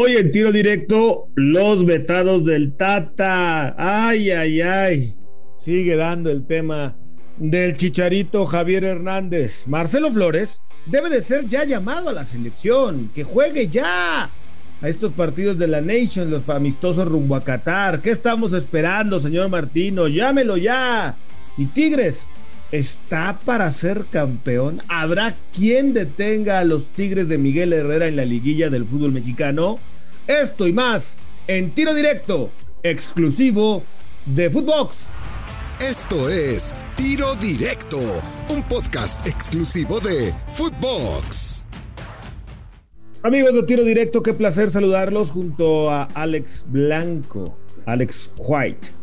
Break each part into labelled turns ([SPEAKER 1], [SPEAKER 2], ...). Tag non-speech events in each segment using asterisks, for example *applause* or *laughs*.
[SPEAKER 1] Hoy en tiro directo, los vetados del Tata. Ay, ay, ay. Sigue dando el tema del chicharito Javier Hernández. Marcelo Flores debe de ser ya llamado a la selección. Que juegue ya a estos partidos de la Nation, los amistosos rumbo a Qatar. ¿Qué estamos esperando, señor Martino? Llámelo ya. Y Tigres, ¿está para ser campeón? ¿Habrá quien detenga a los Tigres de Miguel Herrera en la liguilla del fútbol mexicano? Esto y más en tiro directo, exclusivo de Footbox.
[SPEAKER 2] Esto es Tiro Directo, un podcast exclusivo de Footbox.
[SPEAKER 1] Amigos de Tiro Directo, qué placer saludarlos junto a Alex Blanco, Alex White.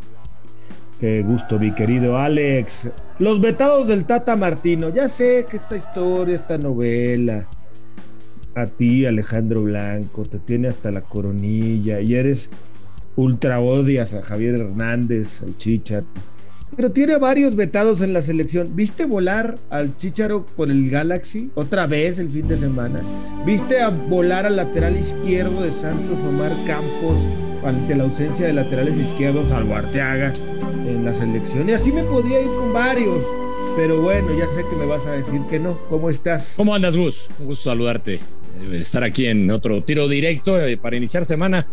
[SPEAKER 1] Qué gusto, mi querido Alex. Los vetados del Tata Martino. Ya sé que esta historia, esta novela, a ti, Alejandro Blanco, te tiene hasta la coronilla y eres ultra odias a Javier Hernández, al Chichar pero tiene varios vetados en la selección. ¿Viste volar al Chicharo con el Galaxy otra vez el fin de semana? ¿Viste a volar al lateral izquierdo de Santos Omar Campos ante la ausencia de laterales izquierdos al Arteaga en la selección? Y así me podría ir con varios. Pero bueno, ya sé que me vas a decir que no. ¿Cómo estás?
[SPEAKER 3] ¿Cómo andas, Gus? Un gusto saludarte. Estar aquí en otro tiro directo eh, para iniciar semana.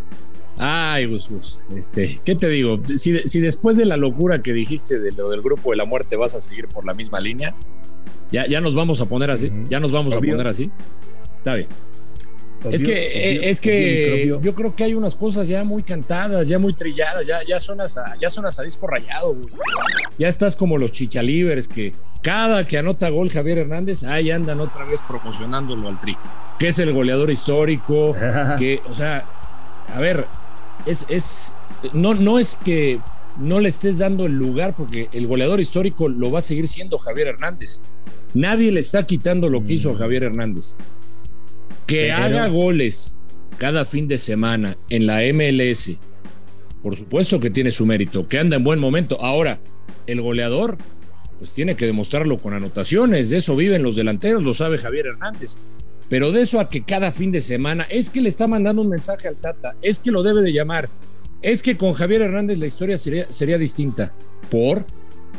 [SPEAKER 3] Ay, Gus, Gus, este, ¿qué te digo? Si, después de la locura que dijiste de lo del grupo de la muerte vas a seguir por la misma línea, ya, ya nos vamos a poner así, ya nos vamos a poner así. Está bien. Es que, eh, es que yo creo que hay unas cosas ya muy cantadas, ya muy trilladas, ya, ya, sonas, a, ya sonas a disco rayado, güey. Ya estás como los chichalibres que cada que anota gol Javier Hernández, ahí andan otra vez promocionándolo al tri. Que es el goleador histórico, *laughs* que, o sea, a ver, es, es no, no es que no le estés dando el lugar porque el goleador histórico lo va a seguir siendo Javier Hernández. Nadie le está quitando lo que hizo mm. Javier Hernández. Que haga goles cada fin de semana en la MLS, por supuesto que tiene su mérito, que anda en buen momento. Ahora, el goleador, pues tiene que demostrarlo con anotaciones, de eso viven los delanteros, lo sabe Javier Hernández. Pero de eso a que cada fin de semana es que le está mandando un mensaje al Tata, es que lo debe de llamar, es que con Javier Hernández la historia sería, sería distinta. ¿Por?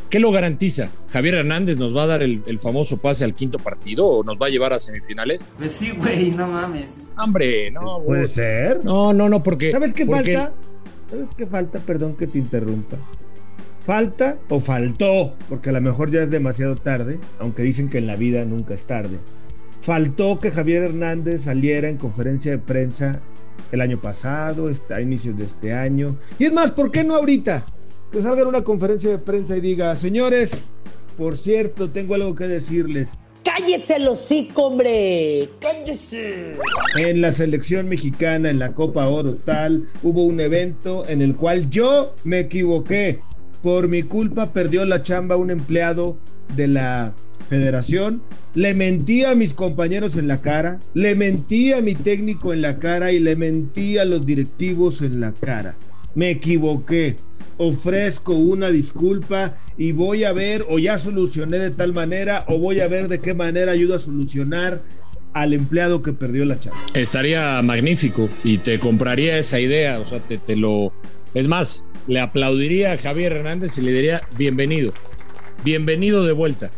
[SPEAKER 3] ¿Qué lo garantiza? ¿Javier Hernández nos va a dar el, famoso pase al quinto partido o nos va a llevar a semifinales?
[SPEAKER 4] Pues sí, güey, no mames.
[SPEAKER 3] Hombre, no.
[SPEAKER 1] ¿Puede ser?
[SPEAKER 3] No, no, no, porque.
[SPEAKER 1] ¿Sabes qué falta? ¿Sabes qué falta? Perdón que te interrumpa. Falta o faltó, porque a lo mejor ya es demasiado tarde, aunque dicen que en la vida nunca es tarde Faltó que Javier Hernández saliera en conferencia de prensa el año pasado, a inicios de este año. Y es más, ¿por qué no ahorita? Que salga en una conferencia de prensa y diga, señores, por cierto, tengo algo que decirles.
[SPEAKER 5] Cállese el hocico, hombre. Cállese.
[SPEAKER 1] En la selección mexicana, en la Copa Oro tal, hubo un evento en el cual yo me equivoqué. Por mi culpa perdió la chamba un empleado de la federación le mentí a mis compañeros en la cara, le mentí a mi técnico en la cara y le mentí a los directivos en la cara. Me equivoqué. Ofrezco una disculpa y voy a ver o ya solucioné de tal manera o voy a ver de qué manera ayudo a solucionar al empleado que perdió la charla.
[SPEAKER 3] Estaría magnífico y te compraría esa idea, o sea, te, lo... Es más, le aplaudiría a Javier Hernández y le diría bienvenido, bienvenido de vuelta.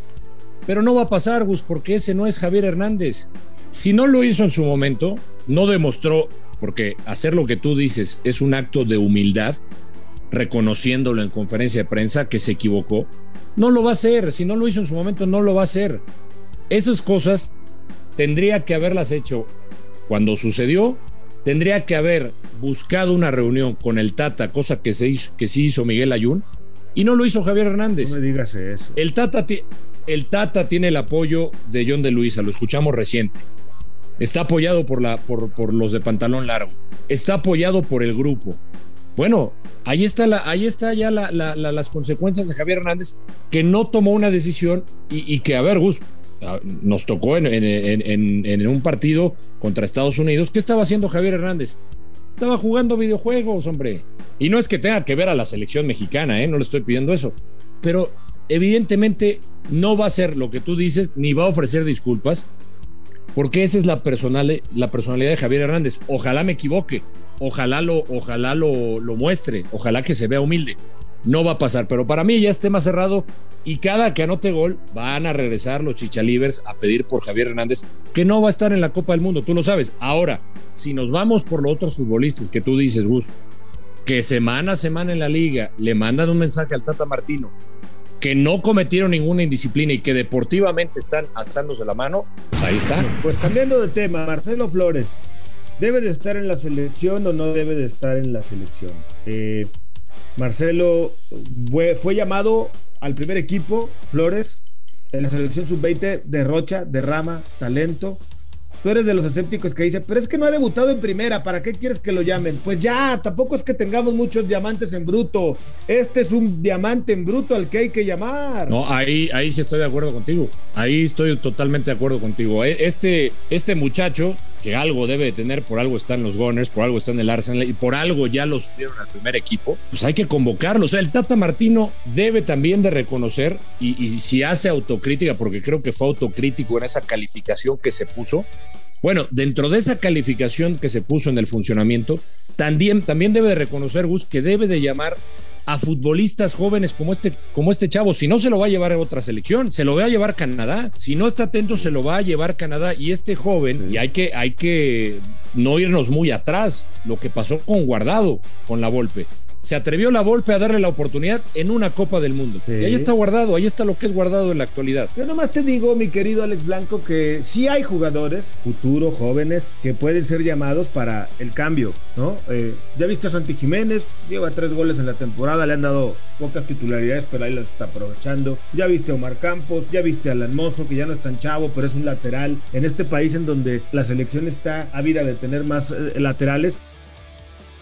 [SPEAKER 3] Pero no va a pasar, Gus, porque ese no es Javier Hernández. Si no lo hizo en su momento, no demostró, porque hacer lo que tú dices es un acto de humildad, reconociéndolo en conferencia de prensa que se equivocó, no lo va a hacer. Si no lo hizo en su momento, no lo va a hacer. Esas cosas tendría que haberlas hecho cuando sucedió. Tendría que haber buscado una reunión con el Tata, cosa que, se hizo, que sí hizo Miguel Ayun, y no lo hizo Javier Hernández.
[SPEAKER 1] No me digas eso.
[SPEAKER 3] El Tata, el Tata tiene el apoyo de John de Luisa, lo escuchamos reciente. Está apoyado por, la, por, por los de pantalón largo. Está apoyado por el grupo. Bueno, ahí está, la, ahí está ya las consecuencias de Javier Hernández, que no tomó una decisión y, que, a ver, Gus, nos tocó en, en, un partido contra Estados Unidos. ¿Qué estaba haciendo Javier Hernández? Estaba jugando videojuegos, hombre. Y no es que tenga que ver a la selección mexicana, ¿eh? no le estoy pidiendo eso. Pero evidentemente no va a ser lo que tú dices, ni va a ofrecer disculpas. Porque esa es la, la personalidad de Javier Hernández. Ojalá me equivoque, ojalá lo, ojalá lo, lo muestre, ojalá que se vea humilde. No va a pasar, pero para mí ya es tema cerrado y cada que anote gol van a regresar los chichalivers a pedir por Javier Hernández, que no va a estar en la Copa del Mundo, tú lo sabes. Ahora, si nos vamos por los otros futbolistas que tú dices, Gus, que semana a semana en la liga le mandan un mensaje al Tata Martino que no cometieron ninguna indisciplina y que deportivamente están alzándose la mano, pues ahí está.
[SPEAKER 1] Pues cambiando de tema, Marcelo Flores, ¿debe de estar en la selección o no debe de estar en la selección? Eh, Marcelo fue, fue, llamado al primer equipo, Flores, en la selección sub-20, derrocha, derrama, talento, Tú eres de los escépticos que dice, pero es que no ha debutado en primera, ¿para qué quieres que lo llamen? Pues ya, tampoco es que tengamos muchos diamantes en bruto. Este es un diamante en bruto al que hay que llamar.
[SPEAKER 3] No, ahí, ahí sí estoy de acuerdo contigo. Ahí estoy totalmente de acuerdo contigo. E, este, este muchacho, que algo debe de tener, por algo están los Gunners, por algo está en el Arsenal y por algo ya lo subieron al primer equipo, pues hay que convocarlo. O sea, el Tata Martino debe también de reconocer y, y si hace autocrítica, porque creo que fue autocrítico en esa calificación que se puso, bueno, dentro de esa calificación que se puso en el funcionamiento, también, también debe de reconocer Gus que debe de llamar a futbolistas jóvenes como este, como este chavo. Si no, se lo va a llevar a otra selección, se lo va a llevar Canadá. Si no está atento, se lo va a llevar Canadá. Y este joven, y hay que, hay que no irnos muy atrás, lo que pasó con Guardado, con la Volpe se atrevió la Volpe a darle la oportunidad en una Copa del Mundo. Y ahí está guardado, ahí está lo que es guardado en la actualidad.
[SPEAKER 1] Yo nomás te digo, mi querido Alex Blanco, que sí hay jugadores, futuros, jóvenes, que pueden ser llamados para el cambio, ¿no? Eh, ya viste a Santi Jiménez, lleva tres goles en la temporada, le han dado pocas titularidades, pero ahí las está aprovechando. Ya viste a Omar Campos, ya viste a Lanmoso, que ya no es tan chavo, pero es un lateral. En este país en donde la selección está ávida de tener más eh, laterales,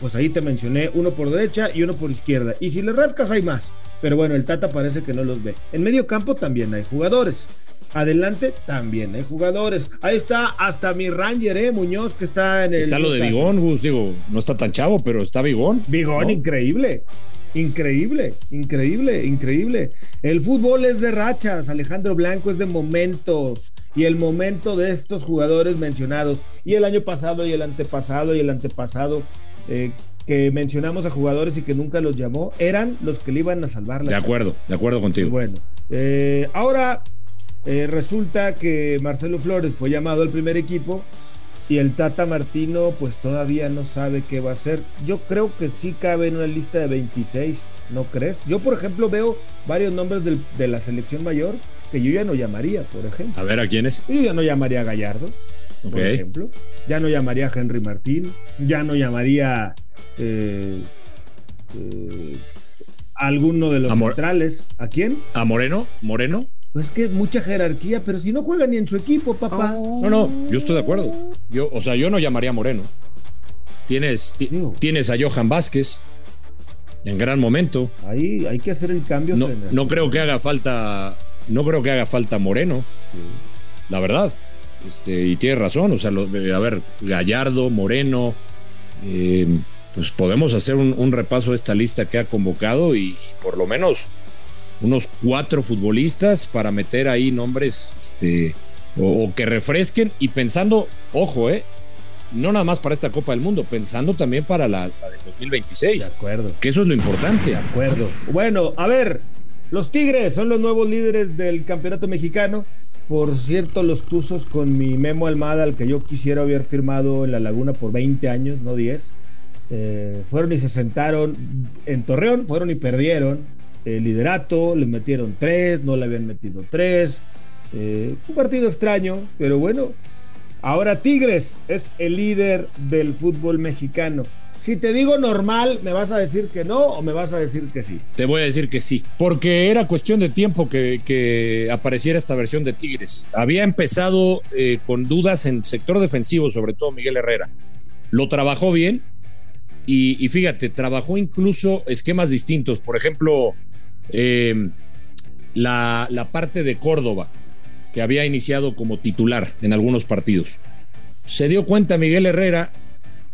[SPEAKER 1] pues ahí te mencioné uno por derecha y uno por izquierda. Y si le rascas hay más. Pero bueno, el Tata parece que no los ve. En medio campo también hay jugadores. Adelante también hay jugadores. Ahí está hasta mi Ranger, ¿eh? Muñoz, que está en el.
[SPEAKER 3] Está lo de Bigón, Gus. Digo, no está tan chavo, pero está Bigón.
[SPEAKER 1] Bigón, increíble. Increíble, increíble, increíble. El fútbol es de rachas, Alejandro Blanco es de momentos. Y el momento de estos jugadores mencionados, y el año pasado, y el antepasado, y el antepasado, eh, que mencionamos a jugadores y que nunca los llamó, eran los que le iban a salvar la
[SPEAKER 3] De acuerdo, de acuerdo contigo.
[SPEAKER 1] Bueno, eh, ahora eh, resulta que Marcelo Flores fue llamado al primer equipo y el Tata Martino pues todavía no sabe qué va a hacer. Yo creo que sí cabe en una lista de 26, ¿no crees? Yo por ejemplo veo varios nombres de la selección mayor que yo ya no llamaría, por ejemplo.
[SPEAKER 3] A ver, ¿a quiénes?
[SPEAKER 1] Yo ya no llamaría a Gallardo por ejemplo. Ya no llamaría a Henry Martín, ya no llamaría eh, eh, a alguno de los centrales. ¿A quién?
[SPEAKER 3] ¿A Moreno? ¿Moreno?
[SPEAKER 1] Pues que mucha jerarquía, pero si no juega ni en su equipo, papá.
[SPEAKER 3] No, no, yo estoy de acuerdo. Yo, o sea, yo no llamaría a Moreno. Tienes, tienes a Johan Vázquez en gran momento.
[SPEAKER 1] Ahí hay que hacer el cambio.
[SPEAKER 3] No, no creo que haga falta, no creo que haga falta Moreno. La verdad. Este, y tiene razón, o sea, a ver, Gallardo, Moreno, eh, pues podemos hacer un, repaso de esta lista que ha convocado y, por lo menos unos cuatro futbolistas para meter ahí nombres este, o, que refresquen y pensando, ojo, eh, no nada más para esta Copa del Mundo, pensando también para la, la de 2026.
[SPEAKER 1] De acuerdo.
[SPEAKER 3] Que eso es lo importante.
[SPEAKER 1] De acuerdo. Bueno, a ver, los Tigres son los nuevos líderes del campeonato mexicano. Por cierto, los Tuzos con mi Memo Almada, al que yo quisiera haber firmado en la Laguna por 20 años, no 10, eh, fueron y se sentaron en Torreón, fueron y perdieron el liderato, les metieron tres, no le habían metido tres. Eh, un partido extraño, pero bueno. Ahora Tigres es el líder del fútbol mexicano. Si te digo normal, ¿me vas a decir que no o me vas a decir que sí?
[SPEAKER 3] Te voy a decir que sí, porque era cuestión de tiempo que, apareciera esta versión de Tigres. Había empezado eh, con dudas en sector defensivo, sobre todo Miguel Herrera. Lo trabajó bien y, fíjate, trabajó incluso esquemas distintos. Por ejemplo, em, la, la parte de Córdoba, que había iniciado como titular en algunos partidos. Se dio cuenta Miguel Herrera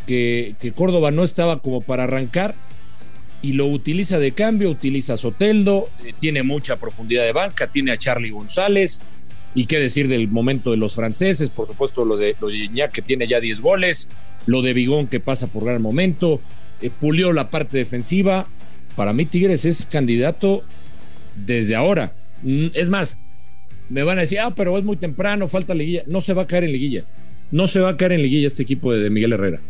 [SPEAKER 3] que, Córdoba no estaba como para arrancar y lo utiliza de cambio, utiliza a Soteldo, eh, tiene mucha profundidad de banca, tiene a Charlie González Y qué decir del momento de los franceses, por supuesto lo de, lo de que tiene ya 10 goles, lo de Bigón que pasa por gran momento, eh, pulió la parte defensiva. Para mí Tigres es candidato desde ahora. Mm, es más, me van a decir, ah, pero es muy temprano, falta liguilla. No se va a caer en liguilla. No se va a caer en liguilla este equipo de, Miguel Herrera.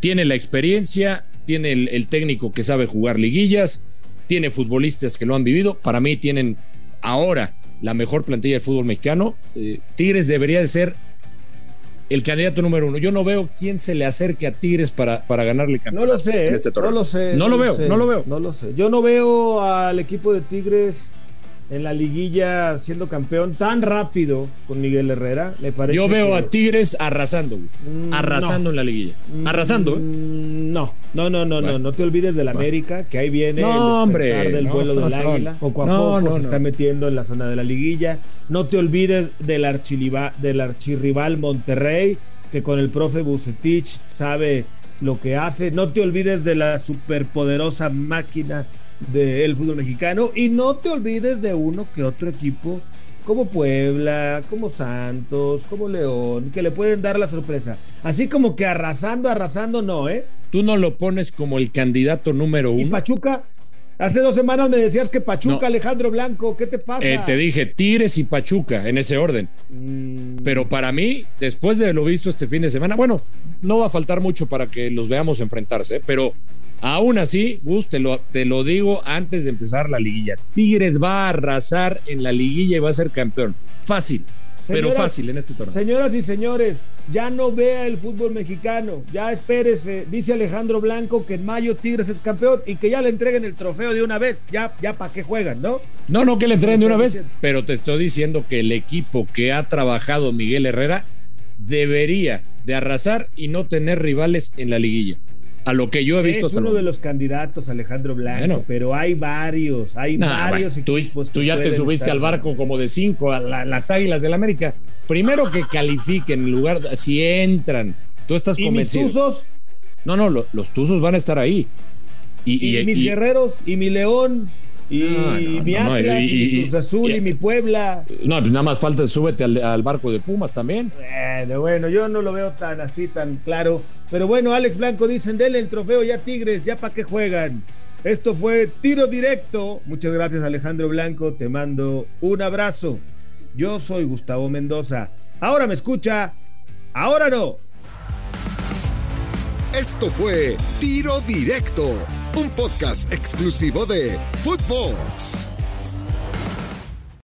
[SPEAKER 3] Tiene la experiencia, tiene el, técnico que sabe jugar liguillas, tiene futbolistas que lo han vivido. Para mí tienen ahora la mejor plantilla de fútbol mexicano. Eh, Tigres debería de ser el candidato número uno. Yo no veo quién se le acerque a Tigres para, para ganarle
[SPEAKER 1] campeonato. No lo sé, este no lo sé.
[SPEAKER 3] No, lo, veo, no lo veo.
[SPEAKER 1] No lo sé. Yo no veo al equipo de Tigres en la liguilla siendo campeón tan rápido con Miguel Herrera. Me parece
[SPEAKER 3] Yo veo a Tigres arrasando, mm, arrasando en la liguilla. Mm, arrasando. ¿eh?
[SPEAKER 1] No, no, no, no, no. No te olvides del América, que ahí viene
[SPEAKER 3] no, el
[SPEAKER 1] del vuelo del águila. Poco a poco se está metiendo en la zona de la liguilla. No te olvides del, del archirrival Monterrey, que con el profe Bucetich sabe lo que hace. No te olvides de la superpoderosa máquina del fútbol mexicano. Y no te olvides de uno que otro equipo como Puebla, como Santos, como León, que le pueden dar la sorpresa. Así como que arrasando, arrasando, no, ¿eh?
[SPEAKER 3] Tú no lo pones como el candidato número uno.
[SPEAKER 1] ¿Y Pachuca? Hace dos semanas me decías que Pachuca, Alejandro Blanco, ¿qué te pasa?
[SPEAKER 3] Eh, te dije Tigres y Pachuca, en ese orden. Mm. Pero para mí, después de lo visto este fin de semana, bueno, no va a faltar mucho para que los veamos enfrentarse, ¿eh? pero Aún así, Gus, te lo, te lo digo antes de empezar la liguilla. Tigres va a arrasar en la liguilla y va a ser campeón. Fácil, pero fácil en este torneo.
[SPEAKER 1] Señoras y señores, ya no vea el fútbol mexicano. Ya espérese. Dice Alejandro Blanco que en mayo Tigres es campeón y que ya le entreguen el trofeo de una vez. Ya, ya para qué juegan, ¿no?
[SPEAKER 3] No, no que le entreguen de una vez, pero te estoy diciendo que el equipo que ha trabajado Miguel Herrera debería de arrasar y no tener rivales en la liguilla a lo que yo he visto.
[SPEAKER 1] Es uno de los candidatos, Alejandro Blanco, pero hay varios, hay varios
[SPEAKER 3] tú, Tú ya te subiste al barco como de cinco, a las Águilas del América. Primero que califiquen, en lugar de, si entran, tú estás
[SPEAKER 1] ¿Y
[SPEAKER 3] convencido.
[SPEAKER 1] Mis tuzos?
[SPEAKER 3] No, no, los tuzos van a estar ahí.
[SPEAKER 1] Y, mis guerreros, y mi león, y mi Atlas, y, Cruz Azul, y, mi Puebla.
[SPEAKER 3] No, pues nada más falta súbete al, barco de Pumas también.
[SPEAKER 1] Bueno, bueno, yo no lo veo tan así, tan claro. Pero bueno, Alex Blanco dicen, denle el trofeo ya Tigres, ya para qué juegan. Esto fue tiro directo. Muchas gracias Alejandro Blanco, te mando un abrazo. Yo soy Gustavo Mendoza. Ahora me escucha, ahora no.
[SPEAKER 2] Esto fue Tiro Directo, un podcast exclusivo de Footbox.